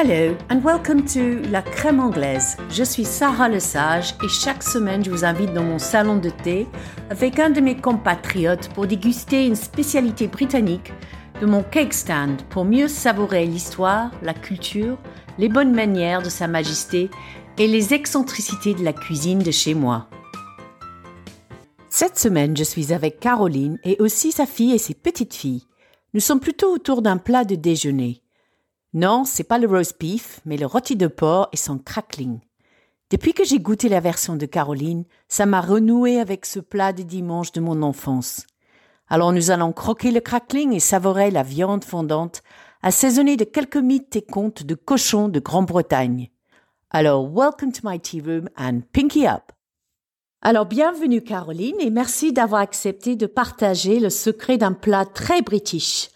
Hello and welcome to La Crème Anglaise. Je suis Sarah Lesage et chaque semaine je vous invite dans mon salon de thé avec un de mes compatriotes pour déguster une spécialité britannique de mon cake stand pour mieux savourer l'histoire, la culture, les bonnes manières de Sa Majesté et les excentricités de la cuisine de chez moi. Cette semaine, je suis avec Caroline et aussi sa fille et ses petites filles. Nous sommes plutôt autour d'un plat de déjeuner. Non, c'est pas le roast beef, mais le rôti de porc et son crackling. Depuis que j'ai goûté la version de Caroline, ça m'a renoué avec ce plat des dimanches de mon enfance. Alors nous allons croquer le crackling et savourer la viande fondante, assaisonnée de quelques mythes et contes de cochons de Grande-Bretagne. Alors, welcome to my tea room and pinky up. Alors, bienvenue Caroline et merci d'avoir accepté de partager le secret d'un plat très british.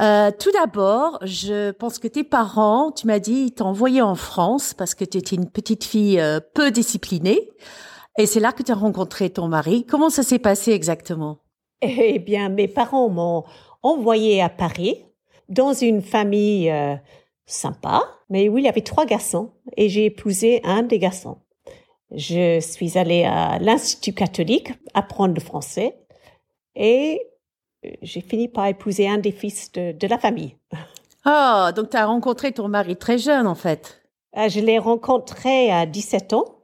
Euh, tout d'abord, je pense que tes parents, tu m'as dit, t'ont envoyé en France parce que tu étais une petite fille euh, peu disciplinée. Et c'est là que tu as rencontré ton mari. Comment ça s'est passé exactement? Eh bien, mes parents m'ont envoyé à Paris dans une famille euh, sympa, mais où il y avait trois garçons et j'ai épousé un des garçons. Je suis allée à l'Institut catholique apprendre le français et j'ai fini par épouser un des fils de, la famille. Ah, donc tu as rencontré ton mari très jeune en fait. Ah, je l'ai rencontré à 17 ans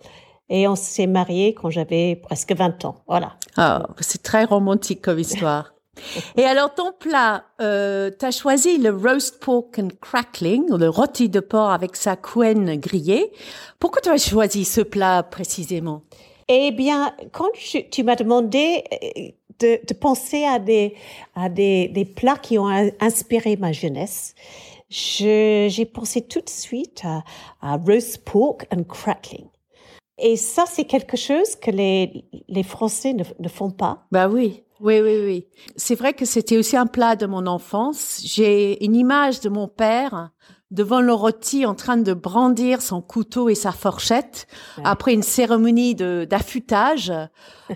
et on s'est mariés quand j'avais presque 20 ans. Voilà. Ah, c'est très romantique comme histoire. Et alors ton plat, euh, tu as choisi le roast pork and crackling, le rôti de porc avec sa couenne grillée. Pourquoi tu as choisi ce plat précisément? Eh bien, quand tu m'as demandé euh, de, penser à des, à des, des, plats qui ont inspiré ma jeunesse. J'ai pensé tout de suite à, à, roast pork and crackling. Et ça, c'est quelque chose que les, les Français ne, ne font pas. Bah oui. Oui, oui, oui. C'est vrai que c'était aussi un plat de mon enfance. J'ai une image de mon père devant le rôti en train de brandir son couteau et sa fourchette après une cérémonie de d'affûtage.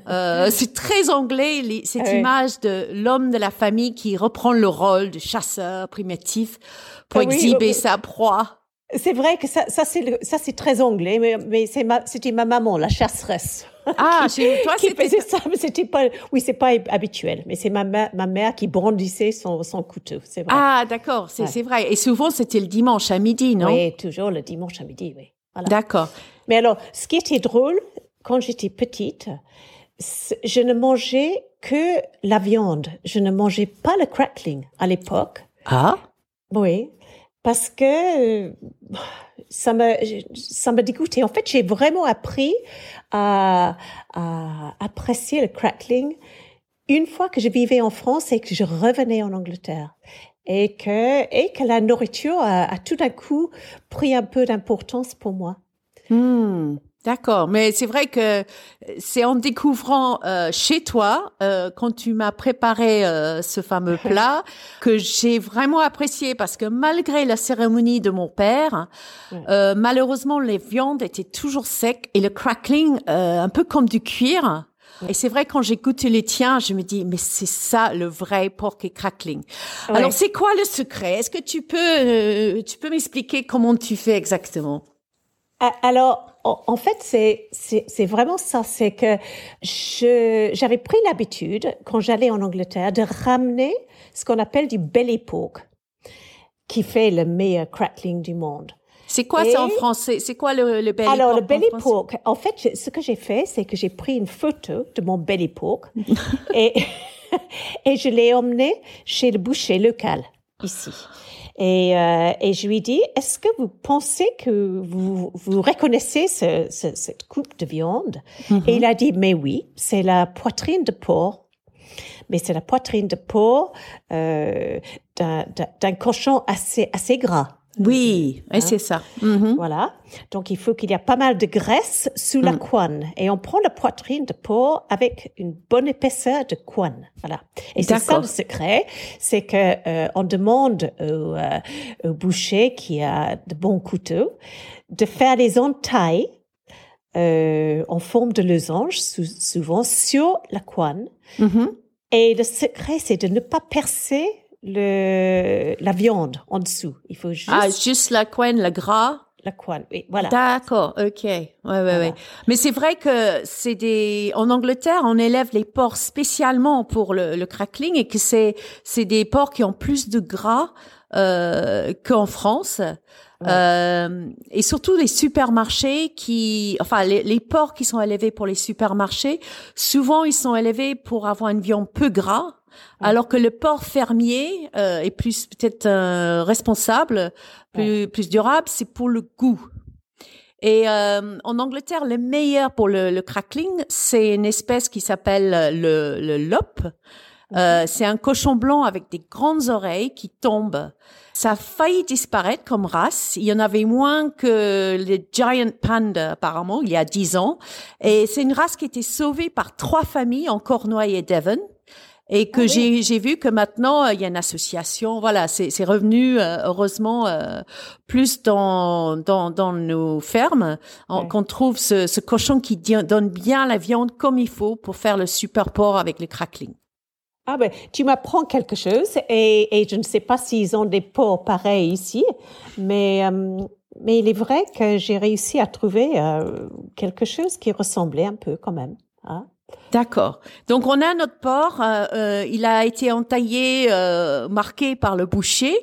Euh, c'est très anglais cette image de l'homme de la famille qui reprend le rôle de chasseur primitif pour ah exhiber sa proie. C'est vrai que ça, ça c'est ça c'est très anglais, mais, mais c'est ma, c'était ma maman, la chasseresse. Ah, chez toi, c'était ça, mais c'était pas, oui, c'est pas habituel, mais c'est ma, ma mère qui brandissait son, son couteau, c'est vrai. Ah, d'accord, c'est vrai. Et souvent, c'était le dimanche à midi, non? Oui, toujours le dimanche à midi, oui. Voilà. D'accord. Mais alors, ce qui était drôle, quand j'étais petite, je ne mangeais que la viande. Je ne mangeais pas le crackling à l'époque. Ah? Oui parce que euh, ça me ça m'a dégoûté. En fait, j'ai vraiment appris à, à, apprécier le crackling une fois que je vivais en France et que je revenais en Angleterre et que et que la nourriture a, a tout d'un coup pris un peu d'importance pour moi. Hmm. D'accord, mais c'est vrai que c'est en découvrant euh, chez toi, euh, quand tu m'as préparé euh, ce fameux plat, que j'ai vraiment apprécié parce que malgré la cérémonie de mon père, malheureusement les viandes étaient toujours secs et le crackling un peu comme du cuir. Et c'est vrai quand j'ai goûté les tiens, je me dis mais c'est ça le vrai pork et crackling. Alors c'est quoi le secret? Est-ce que tu peux tu peux m'expliquer comment tu fais exactement? Alors en fait, c'est c'est vraiment ça. C'est que je j'avais pris l'habitude quand j'allais en Angleterre de ramener ce qu'on appelle du belly pork, qui fait le meilleur crackling du monde. C'est quoi ça en français? C'est quoi le, le belly pork Alors le belly pork, en fait, ce que j'ai fait, c'est que j'ai pris une photo de mon belly pork et et je l'ai emmené chez le boucher local ici. Et, euh, et je lui dis, est-ce que vous pensez que vous, vous reconnaissez ce, ce, cette coupe de viande? Et il mm-hmm. a dit, mais oui, c'est la poitrine de porc. Mais c'est la poitrine de porc euh, d'un cochon assez, assez gras. Oui, et hein? c'est ça. Mm-hmm. Voilà. Donc, il faut qu'il y ait pas mal de graisse sous la mm. couenne. Et on prend la poitrine de porc avec une bonne épaisseur de couenne. Voilà. Et c'est ça le secret. C'est que euh, on demande au, euh, au, boucher qui a de bons couteaux de faire des entailles euh, en forme de losange, souvent sur la couenne. Mm-hmm. Et le secret, c'est de ne pas percer le, la viande en dessous. Il faut juste. Ah, juste la couenne, le gras? La couenne, oui, voilà. D'accord, ok. Ouais, ouais, ouais. Mais c'est vrai que c'est des, en Angleterre, on élève les porcs spécialement pour le, le crackling et que c'est, c'est des porcs qui ont plus de gras, euh, qu'en France. Euh, et surtout les supermarchés qui, enfin les, les, porcs qui sont élevés pour les supermarchés, souvent ils sont élevés pour avoir une viande peu gras, alors que le porc fermier euh, est plus peut-être euh, responsable, plus, plus durable, c'est pour le goût. Et euh, en Angleterre, le meilleur pour le, le crackling, c'est une espèce qui s'appelle le, le lop. Euh, c'est un cochon blanc avec des grandes oreilles qui tombe. Ça a failli disparaître comme race. Il y en avait moins que les giant panda apparemment il y a dix ans. Et c'est une race qui a été sauvée par trois familles en Cornouailles et Devon et que ah j'ai j'ai vu que maintenant il y a une association voilà c'est revenu euh, heureusement euh, plus dans dans dans nos fermes qu'on trouve ce, ce cochon qui donne bien la viande comme il faut pour faire le super porc avec les crackling ah ben, tu m'apprends quelque chose et, et je ne sais pas s'ils ont des porcs pareils ici, mais, euh, mais il est vrai que j'ai réussi à trouver euh, quelque chose qui ressemblait un peu quand même. Hein. D'accord. Donc on a notre porc, euh, il a été entaillé, marqué par le boucher.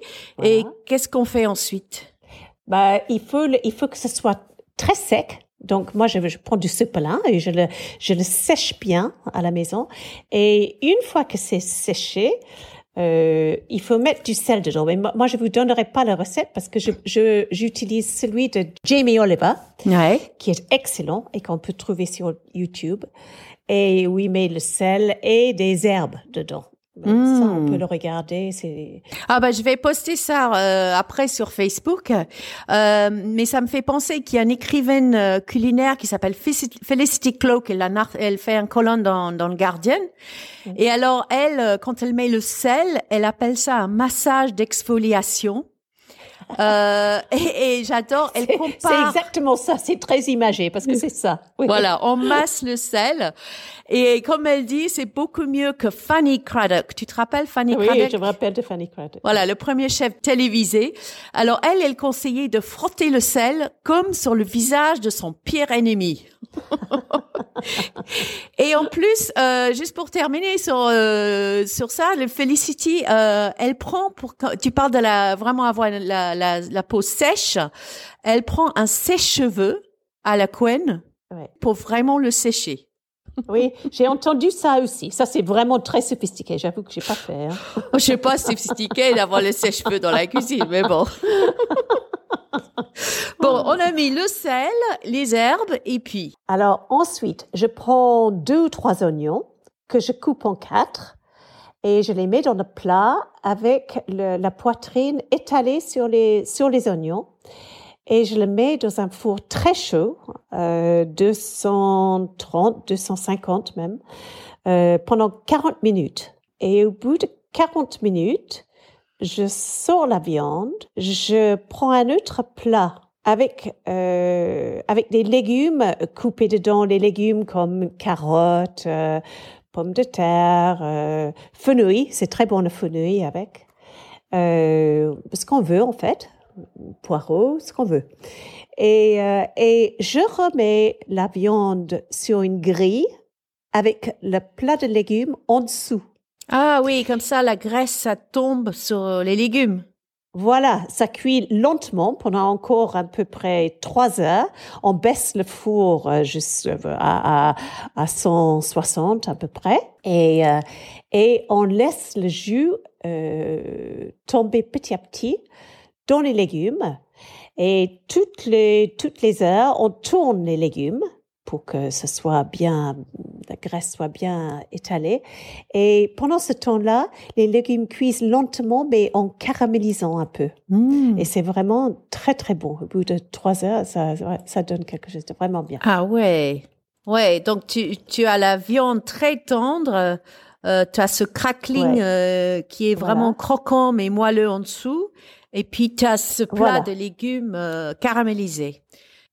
Et qu'est-ce qu'on fait ensuite? Bah, il faut il faut que ce soit très sec, donc moi, je, je, prends du cepelin et je le, je le sèche bien à la maison. Et une fois que c'est séché, euh, il faut mettre du sel dedans. Mais moi, je vous donnerai pas la recette parce que je, je, j'utilise celui de Jamie Oliver, qui est excellent et qu'on peut trouver sur YouTube. Et où il met le sel et des herbes dedans. Ça, on peut hmm. le regarder. C'est ah bah je vais poster ça euh, après sur Facebook. Euh, mais ça me fait penser qu'il y a une écrivaine euh, culinaire qui s'appelle Felicity Cloak. Elle, elle fait un colonne dans, dans le Guardian. Et alors elle, euh, quand elle met le sel, elle appelle ça un massage d'exfoliation. Euh, et, et j'adore. Elle compare. C'est exactement ça. C'est très imagé parce que c'est ça. Voilà, on masse le sel. Et comme elle dit, c'est beaucoup mieux que Fanny Craddock. Tu te rappelles Fanny oui, Craddock Oui, je me rappelle de Fanny Craddock. Voilà, le premier chef télévisé. Alors elle, elle conseillait de frotter le sel comme sur le visage de son pire ennemi. et en plus, euh, juste pour terminer sur euh, sur ça, le Felicity, euh, elle prend pour tu parles de la vraiment avoir la la, la peau sèche, elle prend un sèche-cheveux à la couenne pour vraiment le sécher. Oui, j'ai entendu ça aussi. Ça, c'est vraiment très sophistiqué. J'avoue que j'ai pas fait. Hein. Je sais pas sophistiqué d'avoir le sèche-cheveux dans la cuisine, mais bon. bon, on a mis le sel, les herbes et puis. Alors ensuite, je prends deux ou trois oignons que je coupe en quatre et je les mets dans le plat avec la poitrine étalée sur les sur les oignons et je le mets dans un four très chaud, euh, 230, 250 même, euh, pendant 40 minutes. Et au bout de 40 minutes, je sors la viande, je prends un autre plat avec euh, avec des légumes coupés dedans, les légumes comme carottes, euh, pommes de terre, euh, fenouil, c'est très bon le fenouil avec, euh, ce qu'on veut en fait, poireaux, ce qu'on veut. Et, euh, et je remets la viande sur une grille avec le plat de légumes en dessous. Ah oui, comme ça, la graisse, ça tombe sur les légumes. Voilà, ça cuit lentement pendant encore à peu près trois heures. On baisse le four euh, juste euh, à, à, à 160 à peu près et, et on laisse le jus euh, tomber petit à petit dans les légumes. Et toutes les, toutes les heures, on tourne les légumes pour que ce soit bien, la graisse soit bien étalée. Et pendant ce temps-là, les légumes cuisent lentement, mais en caramélisant un peu. Mmh. Et c'est vraiment très, très bon. Au bout de trois heures, ça, ça donne quelque chose de vraiment bien. Ah ouais. Ouais. Donc, tu, tu as la viande très tendre. Euh, tu as ce crackling euh, qui est vraiment croquant mais moelleux en dessous. Et puis, tu as ce plat de légumes euh, caramélisés.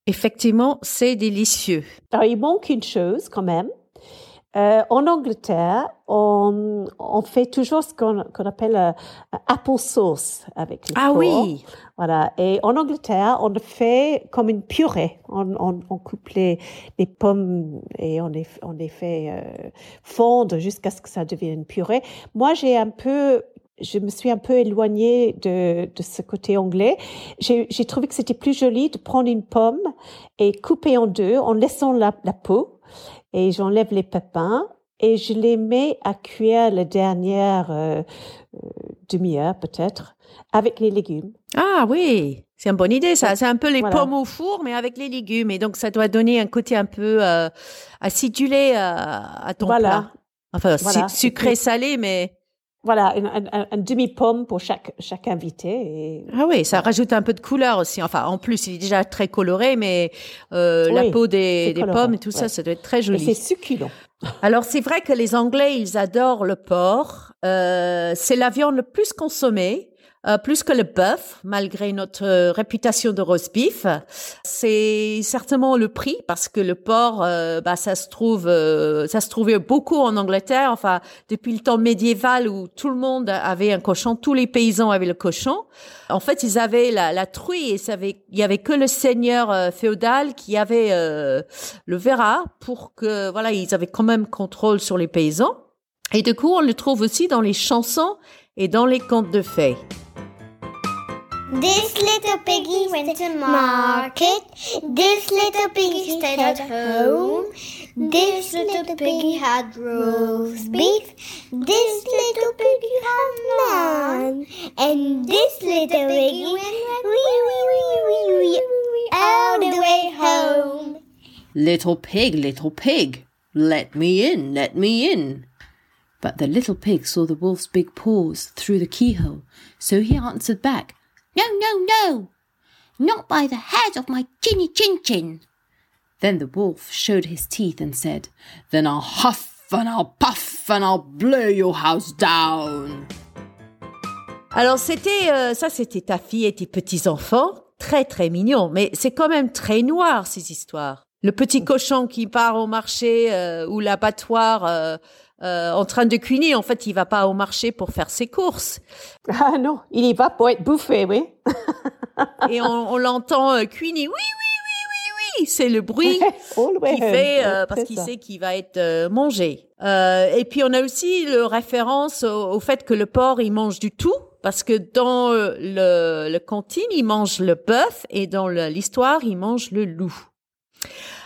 Effectivement, c'est délicieux. Alors, il manque une chose quand même. Euh, en Angleterre, on, on, fait toujours ce qu'on appelle euh, apple sauce avec le Ah porc. oui. Voilà. Et en Angleterre, on le fait comme une purée. On, on, on coupe les, les, pommes et on les, on les fait euh, fondre jusqu'à ce que ça devienne une purée. Moi, j'ai un peu je me suis un peu éloignée de, de ce côté anglais. J'ai trouvé que c'était plus joli de prendre une pomme et couper en deux en laissant la, la peau et j'enlève les pépins et je les mets à cuire la dernière euh, euh, demi-heure peut-être avec les légumes. Ah oui, c'est une bonne idée ça. C'est un peu les voilà. pommes au four mais avec les légumes et donc ça doit donner un côté un peu euh, acidulé à, à ton voilà. plat. Enfin voilà. sucré salé mais voilà, un, un, un demi-pomme pour chaque, chaque invité. Et... Ah oui, ça rajoute un peu de couleur aussi. Enfin, en plus, il est déjà très coloré, mais euh, oui, la peau des, des pommes et tout ouais. ça, ça doit être très joli. C'est succulent. Alors, c'est vrai que les Anglais, ils adorent le porc. Euh, c'est la viande le plus consommée. Euh, plus que le bœuf, malgré notre euh, réputation de roast beef. C'est certainement le prix parce que le porc, euh, bah, ça se trouve, euh, ça se trouvait beaucoup en Angleterre. Enfin, depuis le temps médiéval où tout le monde avait un cochon, tous les paysans avaient le cochon. En fait, ils avaient la, la truie et savait, il y avait que le seigneur féodal qui avait le verra pour que, voilà, ils avaient quand même contrôle sur les paysans. Et du coup, on le trouve aussi dans les chansons et dans les contes de fées. This little piggy went to market. This little piggy stayed at home. This little piggy had roast beef. This little piggy had lamb. And this little piggy went wee wee wee wee wee all the way home. Little pig, little pig, let me in, let me in. But the little pig saw the wolf's big paws through the keyhole, so he answered back, No, no, no! Not by the head of my chinny chin chin! Then the wolf showed his teeth and said, Then I'll huff and I'll puff and I'll blow your house down! Alors c'était euh, ça, c'était ta fille et tes petits enfants, très très mignons, mais c'est quand même très noir ces histoires. Le petit cochon qui part au marché euh, ou l'abattoir euh, euh, en train de cuiner. En fait, il va pas au marché pour faire ses courses. Ah non, il y va pour être bouffé, oui. Et on, on l'entend euh, cuiner. Oui, oui, oui, oui, oui. C'est le bruit qu'il fait euh, parce qu'il sait qu'il va être euh, mangé. et puis on a aussi le référence au, au, fait que le porc il mange du tout. Parce que dans le, le cantine, il mange le bœuf et dans l'histoire, il mange le loup.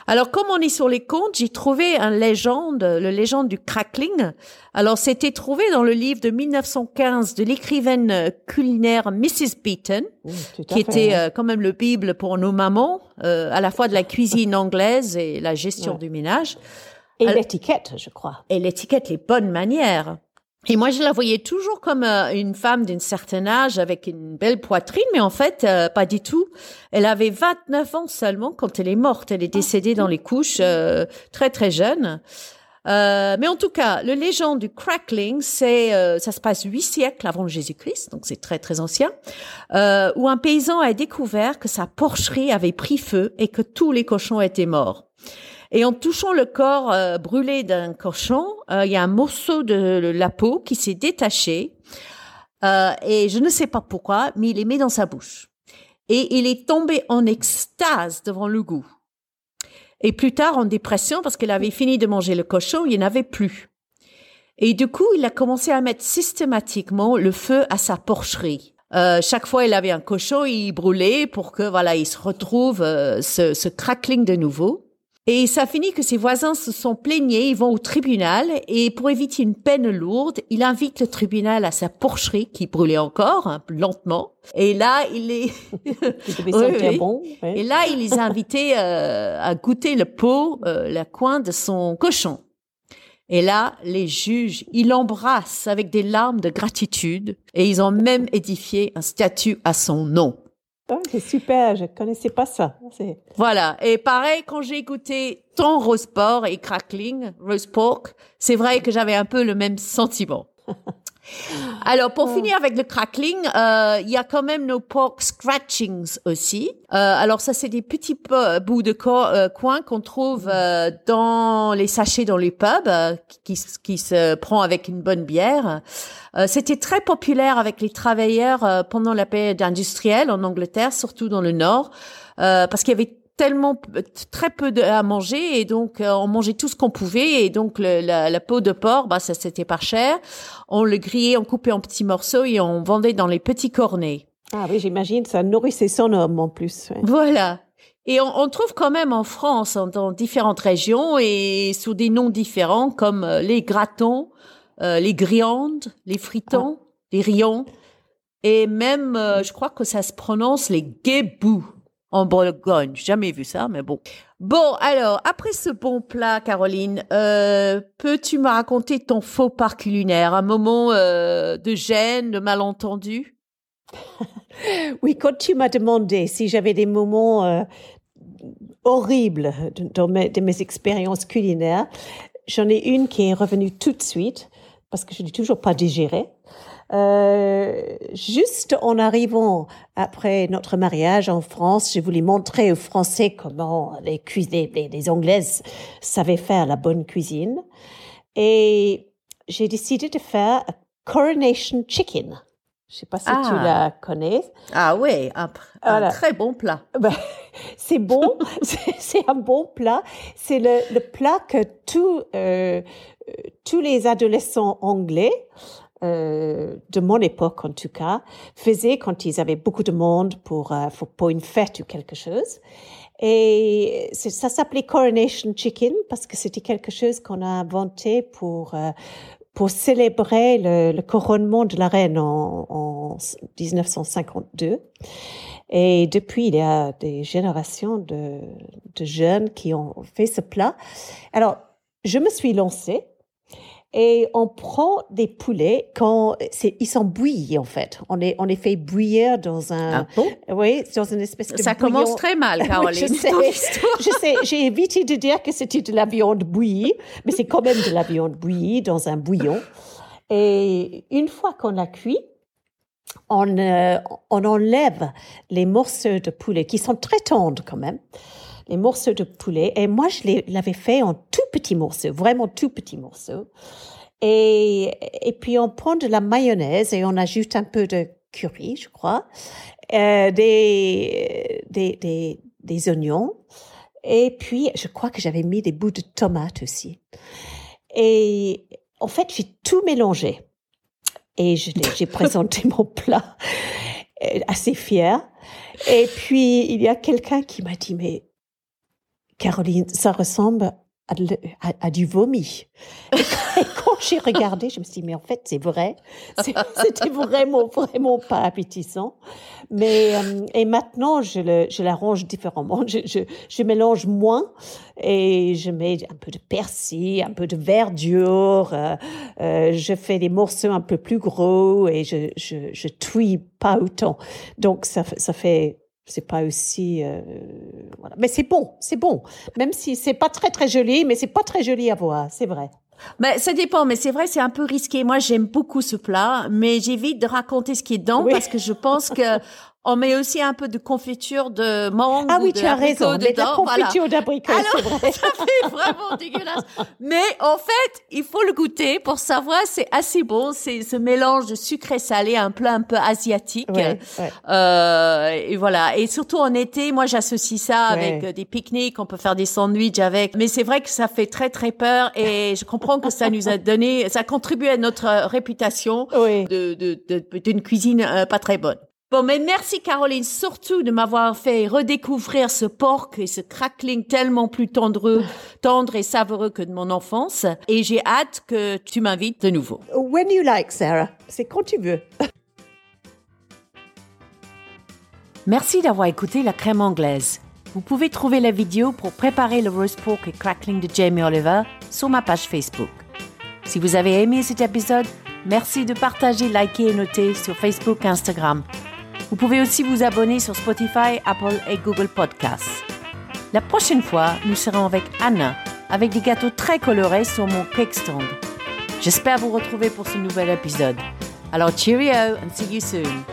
Alors, comme on est sur les contes, j'ai trouvé un légende, le légende du crackling. Alors, c'était trouvé dans le livre de 1915 de l'écrivaine culinaire Mrs. Beaton, oui, qui était euh, quand même le bible pour nos mamans, euh, à la fois de la cuisine anglaise et la gestion Ouais. du ménage. Et l'étiquette, je crois. Et l'étiquette, les bonnes manières. Et moi, je la voyais toujours comme euh, une femme d'un certain âge avec une belle poitrine, mais en fait, euh, pas du tout. Elle avait 29 ans seulement quand elle est morte. Elle est décédée dans les couches euh, très très jeune. Euh, mais en tout cas, le légende du crackling, c'est euh, ça se passe huit siècles avant Jésus-Christ, donc c'est très très ancien, euh, où un paysan a découvert que sa porcherie avait pris feu et que tous les cochons étaient morts. Et en touchant le corps euh, brûlé d'un cochon, euh, il y a un morceau de la peau qui s'est détaché. Euh, et je ne sais pas pourquoi, mais il est mis dans sa bouche. Et il est tombé en extase devant le goût. Et plus tard, en dépression, parce qu'il avait fini de manger le cochon, il n'y en avait plus. Et du coup, il a commencé à mettre systématiquement le feu à sa porcherie. Euh, chaque fois, il avait un cochon, il brûlait pour que voilà, il se retrouve euh, ce, ce crackling de nouveau. Et ça finit que ses voisins se sont plaignés, ils vont au tribunal et pour éviter une peine lourde, il invite le tribunal à sa porcherie qui brûlait encore, hein, lentement. Et là, il Oui, oui. bon. Et là, il les a invités euh, à goûter le pot, euh, la coin de son cochon. Et là, les juges, ils l'embrassent avec des larmes de gratitude et ils ont même édifié un statut à son nom. Ah, c'est super, je connaissais pas ça. Voilà. Et pareil, quand j'ai écouté ton roast pork et crackling, roast pork, c'est vrai que j'avais un peu le même sentiment. Alors, pour finir avec le crackling, euh, il y a quand même nos pork scratchings aussi. Euh, alors, ça, c'est des petits bouts de co- euh, coin qu'on trouve euh, dans les sachets dans les pubs, qui, qui se prend avec une bonne bière. Euh, C'était très populaire avec les travailleurs pendant la période industrielle en Angleterre, surtout dans le Nord, euh, parce qu'il y avait tellement très peu de, à manger et donc euh, on mangeait tout ce qu'on pouvait et donc le- la, la peau de porc bah ça c'était pas cher. On le grillait on coupait en petits morceaux et on vendait dans les petits cornets. Ah oui, j'imagine, ça nourrissait son homme en plus. ouais. voilà. Et on, on trouve quand même en France en- dans différentes régions et sous des noms différents comme euh, les gratons euh, les griandes les fritons les rions. Et même euh, je crois que ça se prononce les guébous en Bourgogne. Jamais vu ça, mais bon. Bon, alors, après ce bon plat, Caroline, euh, peux-tu me raconter ton faux pas culinaire, un moment euh, de gêne, de malentendu? Oui, quand tu m'as demandé si j'avais des moments euh, horribles dans mes, mes expériences culinaires, j'en ai une qui est revenue tout de suite parce que je n'ai toujours pas digéré. Euh, juste en arrivant après notre mariage en France, je voulais montrer aux Français comment les, cuis- les, Anglaises savaient faire la bonne cuisine. Et j'ai décidé de faire un coronation chicken. Je sais pas si tu Ah. la connais. Ah ouais, un, très bon plat. Ben, c'est bon, c'est un bon plat. C'est le, le plat que euh, euh, tous les adolescents anglais euh, de mon époque en tout cas faisaient quand ils avaient beaucoup de monde pour euh, pour, une fête ou quelque chose. Et ça s'appelait Coronation Chicken parce que c'était quelque chose qu'on a inventé pour euh, pour célébrer le, le couronnement de la reine en, en 1952. Et depuis, il y a des générations de, de jeunes qui ont fait ce plat. Alors, je me suis lancée et on prend des poulets quand c'est, ils sont bouillis en fait. On les, on les fait bouillir dans un, Ah bon oui, dans une espèce de Ça commence très mal, Caroline. sais, je sais, j'ai évité de dire que c'était de la viande bouillie, mais c'est quand même de la viande bouillie dans un bouillon. Et une fois qu'on l'a cuit, on, euh, on enlève les morceaux de poulet qui sont très tendres quand même, les morceaux de poulet. Et moi, je les- l'avais fait en tout petits morceaux, vraiment tout petits morceaux. Et, et puis on prend de la mayonnaise et on ajoute un peu de curry, je crois, euh, des, des, des, des oignons. Et puis, je crois que j'avais mis des bouts de tomates aussi. Et en fait, j'ai tout mélangé. Et j'ai présenté mon plat euh, assez fier. Et puis, il y a quelqu'un qui m'a dit, mais Caroline, ça ressemble à, du vomi. Et quand, j'ai regardé, je me suis dit, mais en fait, c'est vrai. C'était vraiment, vraiment pas appétissant. Mais, euh, et maintenant, je, le, je l'arrange différemment. Je, je, je mélange moins et je mets un peu de persil, un peu de verdure. euh, euh, je fais des morceaux un peu plus gros et je, je, je pas autant. Donc, ça, ça fait, c'est pas aussi, euh, voilà. Mais c'est bon, c'est bon. Même si c'est pas très, très joli, mais c'est pas très joli à voir, c'est vrai. Mais ça dépend, mais c'est vrai, c'est un peu risqué. Moi, j'aime beaucoup ce plat, mais j'évite de raconter ce qui est dedans Oui. parce que je pense que on met aussi un peu de confiture de mangue. Ah ou oui, de tu as raison. Mais de la dedans, voilà. confiture d'abricot, c'est vrai. ça fait vraiment dégueulasse. Mais en fait, il faut le goûter pour savoir, c'est assez bon. C'est ce mélange de sucré salé, un plat un peu asiatique. Ouais, ouais. Euh, et voilà. Et surtout en été, moi, j'associe ça avec euh, des pique-niques. On peut faire des sandwichs avec. Mais c'est vrai que ça fait très, très peur. Et je comprends que ça nous a donné, ça contribue à notre réputation Oui. de, de, de- d'une cuisine euh, pas très bonne. Bon, mais merci Caroline, surtout de m'avoir fait redécouvrir ce porc et ce crackling tellement plus tendreux, tendre et savoureux que de mon enfance. Et j'ai hâte que tu m'invites de nouveau. When you like, Sarah. C'est quand tu veux. Merci d'avoir écouté la crème anglaise. Vous pouvez trouver la vidéo pour préparer le roast pork et crackling de Jamie Oliver sur ma page Facebook. Si vous avez aimé cet épisode, merci de partager, liker et noter sur Facebook et Instagram. Vous pouvez aussi vous abonner sur Spotify, Apple et Google Podcasts. La prochaine fois, nous serons avec Anna, avec des gâteaux très colorés sur mon cake stand. J'espère vous retrouver pour ce nouvel épisode. Alors cheerio and see you soon.